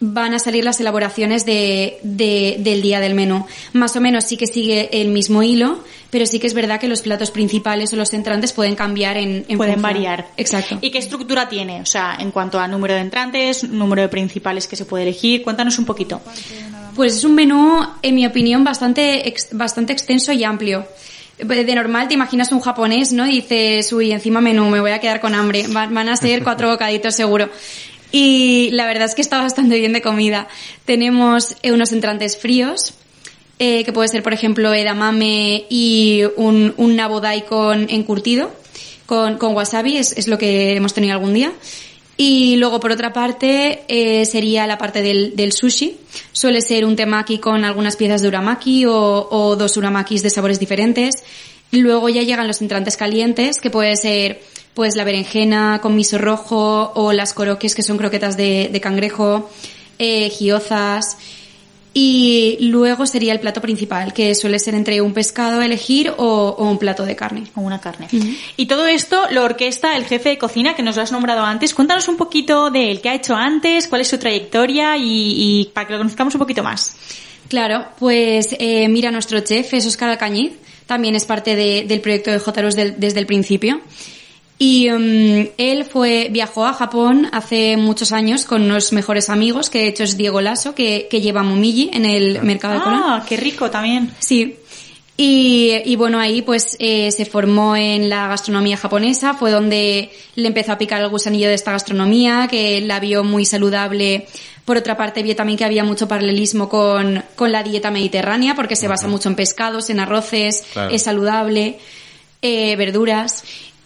van a salir las elaboraciones de, de- del día del menú. Más o menos sí que sigue el mismo hilo, pero sí que es verdad que los platos principales o los entrantes pueden cambiar en, en Pueden función. variar. Exacto. ¿Y qué estructura tiene? O sea, en cuanto a número de entrantes, número de principales que se puede elegir. Cuéntanos un poquito. Pues es un menú, en mi opinión, bastante, ex- bastante extenso y amplio. De normal te imaginas un japonés, ¿no? Y dices, uy, encima menú, me voy a quedar con hambre. Va- Van a ser cuatro bocaditos seguro. Y la verdad es que está bastante bien de comida. Tenemos eh, unos entrantes fríos, eh, que puede ser, por ejemplo, edamame y un, un nabo daikon encurtido con, con wasabi, es, es lo que hemos tenido algún día. Y luego, por otra parte, eh, sería la parte del, del sushi. Suele ser un temaki con algunas piezas de uramaki o, o dos uramakis de sabores diferentes. Luego ya llegan los entrantes calientes, que puede ser pues la berenjena con miso rojo o las coroques, que son croquetas de, de cangrejo, eh, giozas. Y luego sería el plato principal, que suele ser entre un pescado a elegir o, o un plato de carne. Con una carne. Y todo esto lo orquesta el jefe de cocina que nos lo has nombrado antes. Cuéntanos un poquito de él, qué ha hecho antes, cuál es su trayectoria y, y para que lo conozcamos un poquito más. Claro, pues eh, mira, nuestro chef es Óscar Alcañiz, también es parte de- del proyecto de Jotaros del- desde el principio. Y mm, él fue, viajó a Japón hace muchos años con unos mejores amigos, que de hecho es Diego Lasso, que, que lleva Momiji en el mercado de Colón. Ah, qué rico también. Sí. Y, y bueno, ahí pues eh, se formó en la gastronomía japonesa, fue donde le empezó a picar el gusanillo de esta gastronomía, que la vio muy saludable. Por otra parte, vio también que había mucho paralelismo con, con la dieta mediterránea, porque se basa mucho en pescados, en arroces, Claro. es saludable, eh, verduras.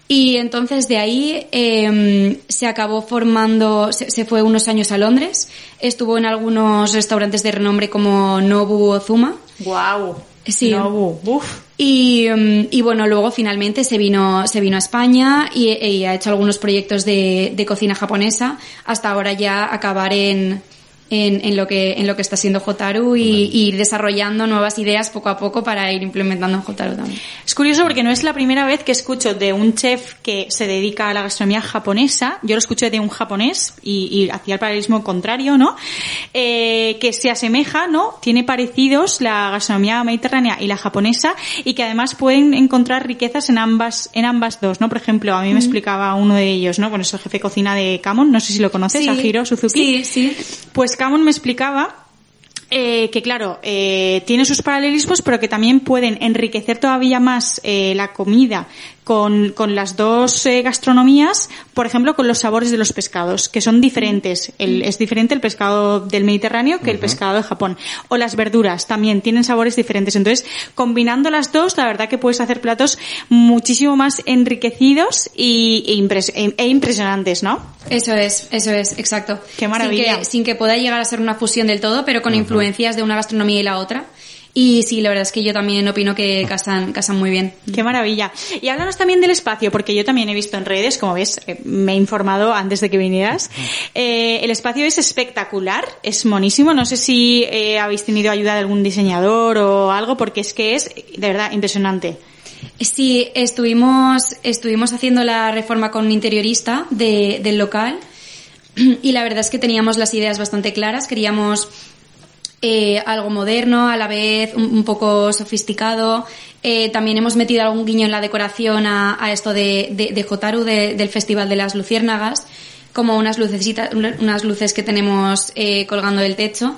Y entonces de ahí eh, se acabó formando, se, se fue unos años a Londres, estuvo en algunos restaurantes de renombre como Nobu o Zuma. Wow. Sí. Nobu. Uf. Y, mm, y bueno, luego finalmente se vino, se vino a España y, y ha hecho algunos proyectos de, de cocina japonesa hasta ahora ya acabar en, en, en lo que, en lo que está siendo Jotaru y, y ir desarrollando nuevas ideas poco a poco para ir implementando en Jotaru también. Es curioso porque no es la primera vez que escucho de un chef que se dedica a la gastronomía japonesa. Yo lo escuché de un japonés y, y hacía el paralelismo contrario, ¿no? Eh, que se asemeja, ¿no? Tiene parecidos la gastronomía mediterránea y la japonesa y que además pueden encontrar riquezas en ambas, en ambas dos, ¿no? Por ejemplo, a mí me explicaba uno de ellos, ¿no? Bueno, es el jefe de cocina de Kamon, no sé si lo conoces, Sí. Akiro Suzuki. Sí, sí. Pues Kamon me explicaba eh, que claro, eh, tiene sus paralelismos, pero que también pueden enriquecer todavía más eh, la comida con, con las dos eh, gastronomías, por ejemplo, con los sabores de los pescados, que son diferentes. El- es diferente el pescado del Mediterráneo que el pescado de Japón. O las verduras también tienen sabores diferentes. Entonces, combinando las dos, la verdad que puedes hacer platos muchísimo más enriquecidos y, e, impres- e- e impresionantes, ¿no? Eso es, eso es, exacto. Qué maravilla. Sin que, sin que pueda llegar a ser una fusión del todo, pero con influencias de una gastronomía y la otra. Y sí, la verdad es que yo también opino que casan, casan muy bien. Qué maravilla. Y háblanos también del espacio, porque yo también he visto en redes, como ves, eh, me he informado antes de que vinieras. Eh, el espacio es espectacular, es monísimo. No sé si eh, habéis tenido ayuda de algún diseñador o algo, porque es que es de verdad impresionante. Sí, estuvimos, estuvimos haciendo la reforma con un interiorista de- del local y la verdad es que teníamos las ideas bastante claras. Queríamos eh, algo moderno, a la vez un, poco sofisticado. Eh, también hemos metido algún guiño en la decoración a, a esto de, de, de Jotaru, de- del Festival de las Luciérnagas, como unas lucecitas, unas luces que tenemos eh, colgando del techo.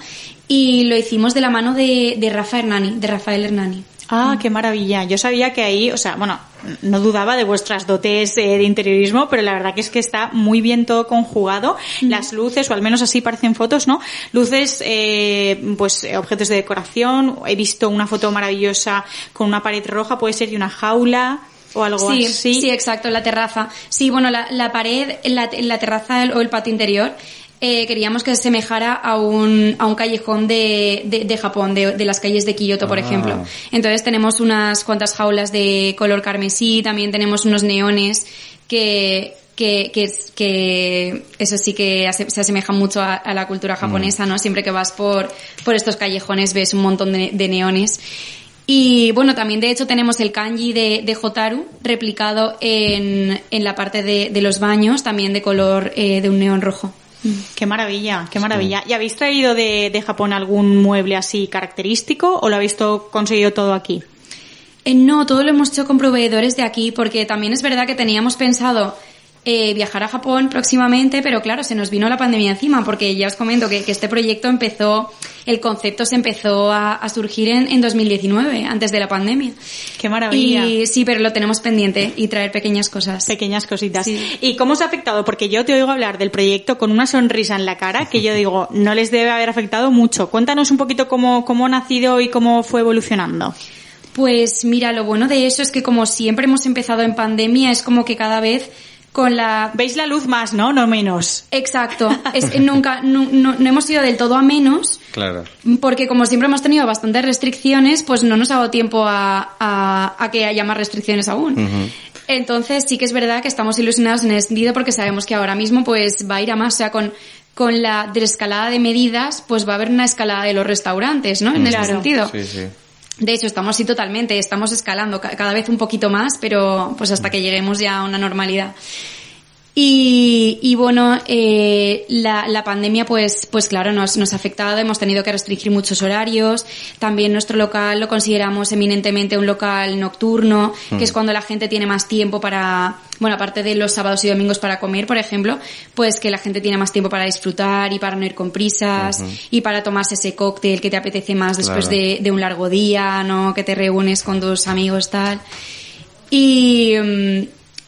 Y lo hicimos de la mano de, de Rafa de Rafael Hernani. Ah, qué maravilla. Yo sabía que ahí, o sea, bueno, no dudaba de vuestras dotes de interiorismo, pero la verdad que es que está muy bien todo conjugado. Las luces, o al menos así parecen fotos, ¿no? Luces, eh, pues eh, objetos de decoración. He visto una foto maravillosa con una pared roja, puede ser, y una jaula. o algo sí, así. Sí, exacto, la terraza. Sí, bueno, la, la pared, la, la terraza o el patio interior eh, queríamos que se asemejara a un, a un callejón de, de, de Japón, de, de las calles de Kioto, por Ah. ejemplo. Entonces tenemos unas cuantas jaulas de color carmesí, también tenemos unos neones que, que, que, es- que eso sí que ase- se asemeja mucho a, a la cultura japonesa, ¿no? Siempre que vas por, por estos callejones ves un montón de, de neones. Y bueno, también de hecho tenemos el kanji de, de Hotaru replicado en, en la parte de, de los baños, también de color eh, de un neón rojo. Qué maravilla, qué maravilla. ¿Y habéis traído de, de Japón algún mueble así característico o lo habéis conseguido todo aquí? Eh, no, todo lo hemos hecho con proveedores de aquí, porque también es verdad que teníamos pensado eh, viajar a Japón próximamente, pero claro, se nos vino la pandemia encima, porque ya os comento que, que este proyecto empezó, el concepto se empezó a, a surgir en, en 2019, antes de la pandemia. Qué maravilla. Y sí, pero lo tenemos pendiente y traer pequeñas cosas. Pequeñas cositas. Sí. ¿Y cómo os ha afectado? Porque yo te oigo hablar del proyecto con una sonrisa en la cara que yo digo, no les debe haber afectado mucho. Cuéntanos un poquito cómo, cómo ha nacido y cómo fue evolucionando. Pues mira, lo bueno de eso es que como siempre hemos empezado en pandemia, es como que cada vez con la Veis la luz más, ¿no? No menos. Exacto. Es que nunca, no, no- no hemos ido del todo a menos, Claro. porque como siempre hemos tenido bastantes restricciones, pues no nos ha dado tiempo a, a- a que haya más restricciones aún. Entonces sí que es verdad que estamos ilusionados en ese sentido porque sabemos que ahora mismo pues va a ir a más, o sea, con, con la desescalada de medidas, pues va a haber una escalada de los restaurantes, ¿no? En ese Claro. sentido. Sí, sí. De hecho, estamos así totalmente, estamos escalando ca- cada vez un poquito más, pero pues hasta que lleguemos ya a una normalidad. Y, y bueno, eh, la, la pandemia pues, pues claro, nos, nos ha afectado, hemos tenido que restringir muchos horarios. También nuestro local lo consideramos eminentemente un local nocturno, que es cuando la gente tiene más tiempo para, bueno, aparte de los sábados y domingos para comer, por ejemplo, pues que la gente tiene más tiempo para disfrutar y para no ir con prisas y para tomarse ese cóctel que te apetece más después Claro. de, de un largo día, ¿no? Que te reúnes con tus amigos, tal. Y, mm,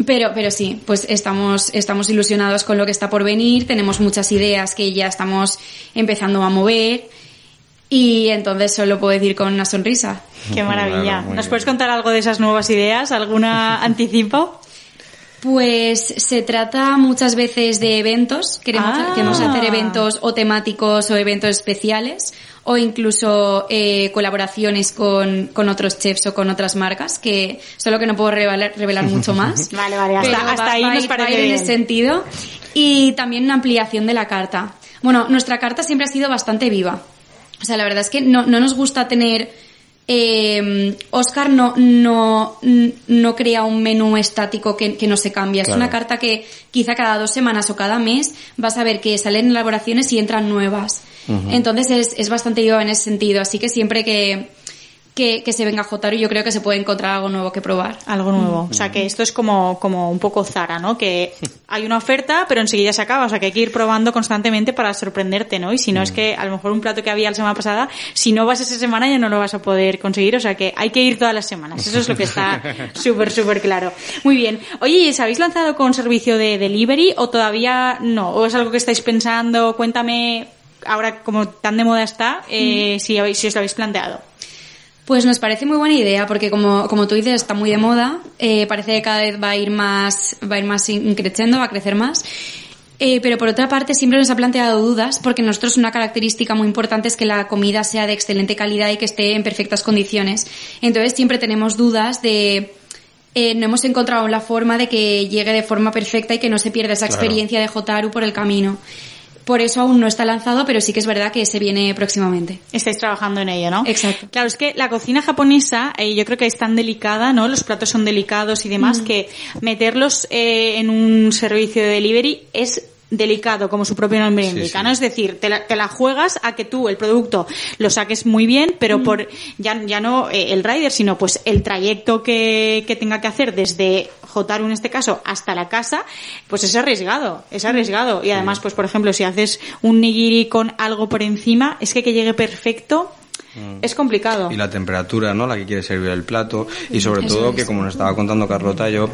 pero, pero sí, pues estamos, estamos ilusionados con lo que está por venir, tenemos muchas ideas que ya estamos empezando a mover y entonces solo puedo decir con una sonrisa. Qué maravilla. Claro, ¿Nos puedes contar algo de esas nuevas ideas? ¿Alguna anticipo? Pues se trata muchas veces de eventos, queremos, Ah. queremos hacer eventos o temáticos o eventos especiales o incluso eh, colaboraciones con, con otros chefs o con otras marcas, que solo que no puedo revelar, revelar mucho más. Vale, vale, hasta, Pero hasta va- ahí va nos ir- parece ir en bien. ese sentido. Y también una ampliación de la carta. Bueno, nuestra carta siempre ha sido bastante viva. O sea, la verdad es que no, no nos gusta tener... Eh, Oscar no, no, no crea un menú estático que, que no se cambia. Es una carta que quizá cada dos semanas o cada mes vas a ver que salen elaboraciones y entran nuevas. Entonces es, es bastante viva en ese sentido. Así que siempre que, que, que se venga Jotaro yo creo que se puede encontrar algo nuevo que probar. Algo nuevo. O sea, que esto es como, como un poco Zara, ¿no? Que hay una oferta, pero enseguida se acaba. O sea, que hay que ir probando constantemente para sorprenderte, ¿no? Y si no, es que a lo mejor un plato que había la semana pasada, si no vas esa semana ya no lo vas a poder conseguir. O sea, que hay que ir todas las semanas. Eso es lo que está súper, súper claro. Muy bien. Oye, ¿y ¿os habéis lanzado con servicio de delivery o todavía no? ¿O es algo que estáis pensando? Cuéntame, ahora como tan de moda está, eh, si, habéis, si os lo habéis planteado. Pues nos parece muy buena idea porque como, como tú dices está muy de moda, eh, parece que cada vez va a ir más, va a ir más creciendo, va a crecer más. Eh, pero por otra parte siempre nos ha planteado dudas porque nosotros una característica muy importante es que la comida sea de excelente calidad y que esté en perfectas condiciones. Entonces siempre tenemos dudas de eh, no hemos encontrado la forma de que llegue de forma perfecta y que no se pierda esa Claro. experiencia de Jotaru por el camino. Por eso aún no está lanzado, pero sí que es verdad que se viene próximamente. Estáis trabajando en ello, ¿no? Exacto. Claro, es que la cocina japonesa, eh, yo creo que es tan delicada, ¿no? Los platos son delicados y demás, que meterlos eh, en un servicio de delivery es delicado, como su propio nombre Sí, indica, sí. ¿no? Es decir, te la, te la juegas a que tú el producto lo saques muy bien, pero por ya, ya no eh, el rider, sino pues el trayecto que, que tenga que hacer desde Jotaru en este caso hasta la casa, pues es arriesgado, es arriesgado. Y además, pues por ejemplo, si haces un nigiri con algo por encima, es que que llegue perfecto es complicado. Y la temperatura, ¿no? La que quiere servir el plato. Y sobre Eso todo es. que, como nos estaba contando Carlota, yo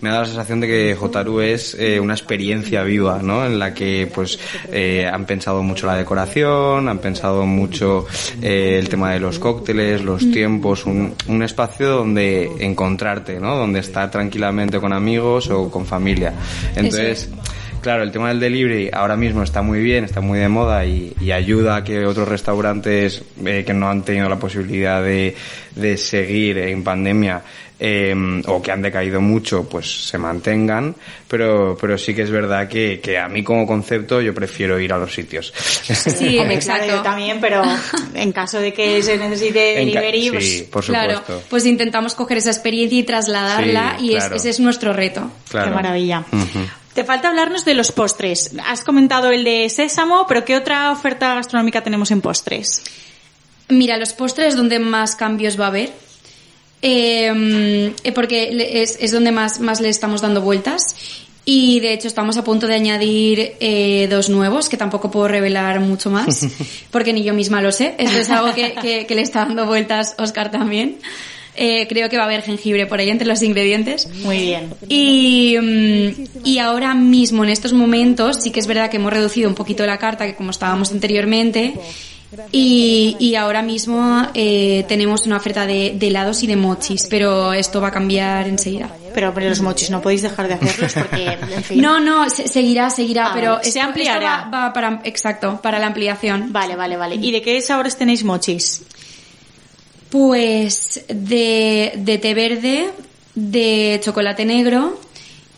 me da la sensación de que Jotaru es eh, una experiencia viva, ¿no? En la que pues eh, han pensado mucho la decoración, han pensado mucho eh, el tema de los cócteles, los tiempos, un, un espacio donde encontrarte, ¿no? Donde estar tranquilamente con amigos o con familia. Entonces, claro, el tema del delivery ahora mismo está muy bien, está muy de moda y, y ayuda a que otros restaurantes eh, que no han tenido la posibilidad de, de seguir en pandemia eh, o que han decaído mucho, pues se mantengan, pero, pero sí que es verdad que, que a mí como concepto yo prefiero ir a los sitios. Sí, exacto. yo también, pero en caso de que se necesite delivery, pues Claro, pues intentamos coger esa experiencia y trasladarla Sí, y es- ese es nuestro reto. Claro. Qué maravilla. Te falta hablarnos de los postres. Has comentado el de sésamo, pero ¿qué otra oferta gastronómica tenemos en postres? Mira, los postres donde más cambios va a haber. Eh, eh, porque es, es donde más, más le estamos dando vueltas. Y de hecho estamos a punto de añadir eh, dos nuevos, que tampoco puedo revelar mucho más, porque ni yo misma lo sé. Esto es algo que, que- que le está dando vueltas Oscar también. Eh, creo que va a haber jengibre por ahí entre los ingredientes. Muy bien. Y, mm, y ahora mismo, en estos momentos, sí que es verdad que hemos reducido un poquito la carta, que como estábamos anteriormente, y, y ahora mismo eh, tenemos una oferta de, de helados y de mochis, pero esto va a cambiar enseguida. Pero, pero los mochis no podéis dejar de hacerlos porque, en fin. No, no, se- seguirá, seguirá, Ah, pero. Se esto- esto ampliará. va, va para, exacto, para la ampliación. Vale, vale, vale. ¿Y de qué sabores tenéis mochis? Pues de, de té verde, de chocolate negro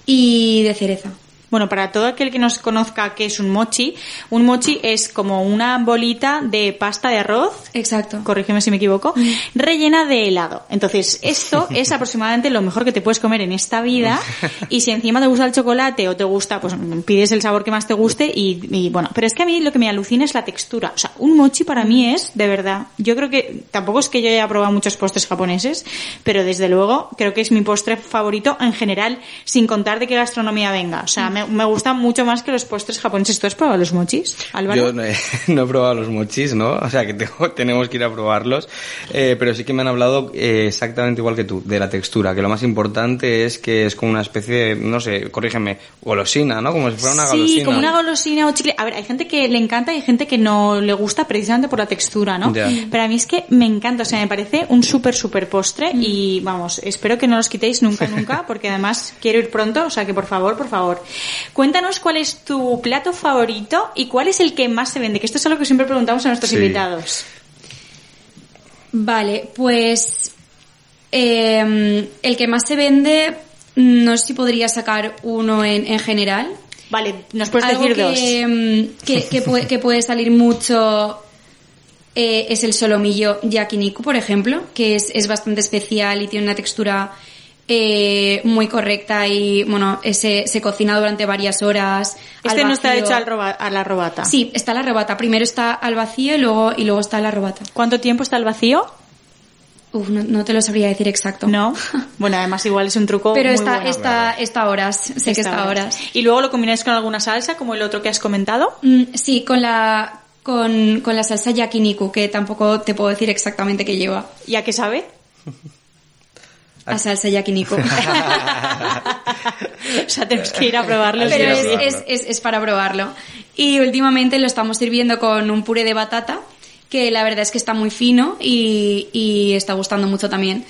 y de cereza. Bueno, para todo aquel que nos conozca qué es un mochi, un mochi es como una bolita de pasta de arroz Exacto. corrígeme si me equivoco, rellena de helado. Entonces, esto es aproximadamente lo mejor que te puedes comer en esta vida. Y si encima te gusta el chocolate o te gusta, pues pides el sabor que más te guste y, y bueno. Pero es que a mí lo que me alucina es la textura. O sea, un mochi para mí es, de verdad, yo creo que, tampoco es que yo haya probado muchos postres japoneses, pero desde luego creo que es mi postre favorito en general, sin contar de qué gastronomía venga. O sea, me, me gusta mucho más que los postres japoneses. ¿Tú has probado los mochis, Álvaro? Yo no he, no he probado los mochis, ¿no? O sea que tengo- tenemos que ir a probarlos. Eh, pero sí que me han hablado eh, exactamente igual que tú, de la textura, que lo más importante es que es como una especie de, no sé, corrígeme, golosina, ¿no? Como si fuera una sí, golosina. como una golosina o chicle. A ver, hay gente que le encanta y hay gente que no le gusta precisamente por la textura, ¿no? Pero a mí es que me encanta, o sea, me parece un súper, súper postre y vamos, espero que no los quitéis nunca, nunca, porque además quiero ir pronto, o sea que por favor, por favor. Cuéntanos cuál es tu plato favorito y cuál es el que más se vende, que esto es algo que siempre preguntamos a nuestros Sí. invitados. Vale, pues eh, el que más se vende, no sé si podría sacar uno en, en general. Vale, nos puedes Algo decir que, dos. mm, que, que puede, que puede salir mucho eh, es el solomillo yakiniku, por ejemplo, que es, es bastante especial y tiene una textura eh, muy correcta y, bueno, ese, se cocina durante varias horas. al Este no está hecho al roba- a la robata. Sí, está la robata. Primero está al vacío y luego, y luego está la robata. ¿Cuánto tiempo está el vacío? Uf, no, no te lo sabría decir exacto. No. Bueno, además igual es un truco Pero muy está, bueno. está, está a horas. Sé que está a horas. Y luego lo combináis con alguna salsa, como el otro que has comentado. Mm, sí, con la, con, con la salsa yakiniku, que tampoco te puedo decir exactamente qué lleva. ¿Y a qué sabe? A salsa yakiniku. o sea, tenemos que ir a probarlo. Pero es, es, es para probarlo. Y últimamente lo estamos sirviendo con un puré de batata, que la verdad es que está muy fino y, y está gustando mucho también.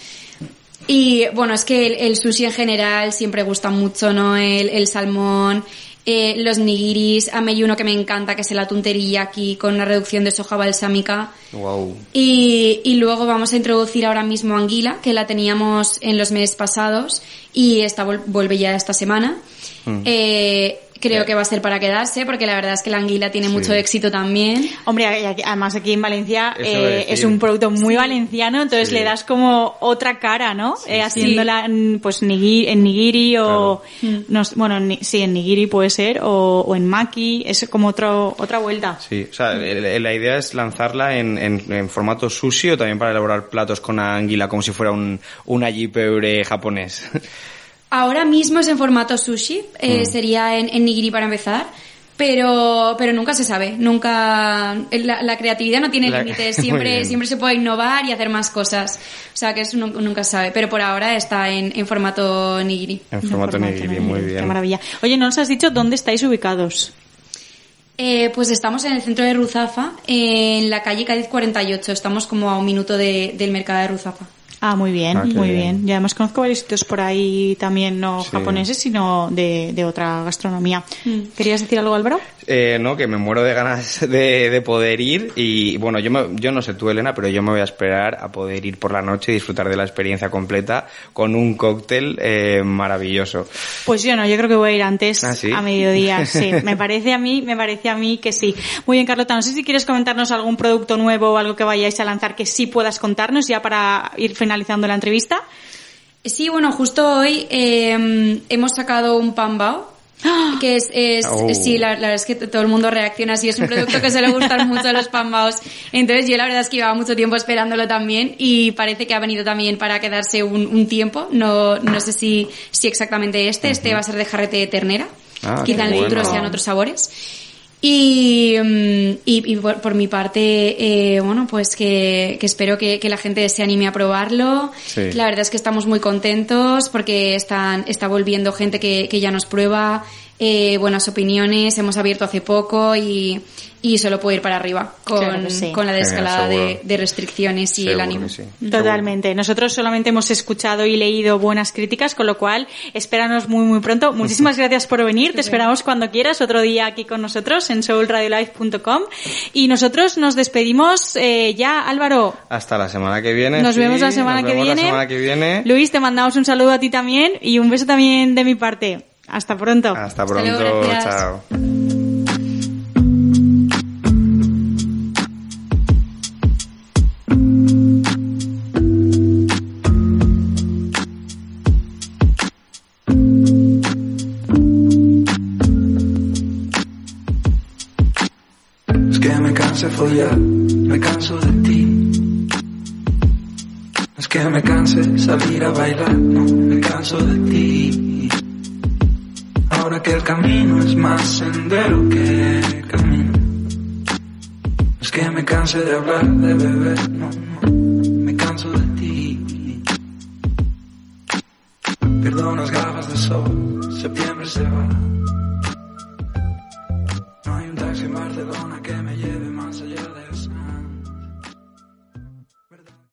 Y bueno, es que el, el sushi en general siempre gusta mucho, ¿no? El, el salmón, eh, los nigiris, a uno que me encanta, que es el atún teriyaki con una reducción de soja balsámica. Wow. Y, y luego vamos a introducir ahora mismo anguila, que la teníamos en los meses pasados y esta vuelve ya esta semana. Eh, creo que va a ser para quedarse, porque la verdad es que la anguila tiene mucho éxito también. Hombre, además aquí en Valencia eh, es un producto muy valenciano, entonces Sí. le das como otra cara, ¿no? Eh, haciéndola en, pues nigiri, en nigiri o no sé, bueno, en ni- sí, en nigiri puede ser o, o en maki, es como otro otra vuelta. Sí, o sea, el- el- la idea es lanzarla en, en, en formato sushi o también para elaborar platos con anguila como si fuera un, un aji peure japonés. Ahora mismo es en formato sushi, eh, Mm. sería en, en nigiri para empezar, Pero, pero nunca se sabe, nunca, la, la creatividad no tiene La- límites, siempre, siempre se puede innovar y hacer más cosas. O sea que eso nu- nunca se sabe, pero por ahora está en, en formato nigiri. En formato nigiri, muy Qué bien. maravilla. Oye, no nos has dicho dónde estáis ubicados. Eh, pues estamos en el centro de Ruzafa, en la calle Cádiz 48, estamos como a un minuto de- del mercado de Ruzafa. Ah, muy bien, Ah, muy bien. bien. Y además conozco varios sitios por ahí también, no Sí. japoneses, sino de, de otra gastronomía. ¿Querías decir algo, Álvaro? Eh, no, que me muero de ganas de, de poder ir y bueno, yo, me- yo no sé tú, Elena, pero yo me voy a esperar a poder ir por la noche y disfrutar de la experiencia completa con un cóctel eh, maravilloso. Pues yo no, yo creo que voy a ir antes ¿Ah, sí? a mediodía, sí. Me parece a mí, me parece a mí que sí. Muy bien, Carlota, no sé si quieres comentarnos algún producto nuevo o algo que vayáis a lanzar que sí puedas contarnos ya para ir finalizando la entrevista. Sí, bueno, justo hoy eh, hemos sacado un pan bao. Que es, es Oh. sí, la, la verdad es que todo el mundo reacciona así, es un producto que suele gustar mucho a los pan baos. Entonces yo la verdad es que llevaba mucho tiempo esperándolo también y parece que ha venido también para quedarse un, un tiempo. No, no sé si, si exactamente este, este va a ser de jarrete de ternera. Ah, Quizá en el futuro bueno. sean otros sabores. Y, mm, y, y por, por mi parte, eh, bueno, pues que, que espero que, que la gente se anime a probarlo. Sí. La verdad es que estamos muy contentos porque están, está volviendo gente que, que ya nos prueba, eh, buenas opiniones, hemos abierto hace poco y, y solo puedo ir para arriba con, Claro que sí. con la desescalada Genial, de, de restricciones y el ánimo. sí. Totalmente. Nosotros solamente hemos escuchado y leído buenas críticas, con lo cual espéranos muy muy pronto. Muchísimas gracias por venir. Te esperamos cuando quieras, otro día aquí con nosotros en soulradiolife.com. Y nosotros nos despedimos eh, ya, Álvaro. Hasta la semana que viene. Nos sí, vemos la semana nos que vemos viene. La semana que viene. Luis, te mandamos un saludo a ti también y un beso también de mi parte. Hasta pronto. Hasta Hasta pronto. luego. Chao. Es que me canso de follar, me canso de ti. Es que me canse salir a bailar, no, me canso de ti. Que el camino es más sendero que camino. Es que me canse de hablar, de beber,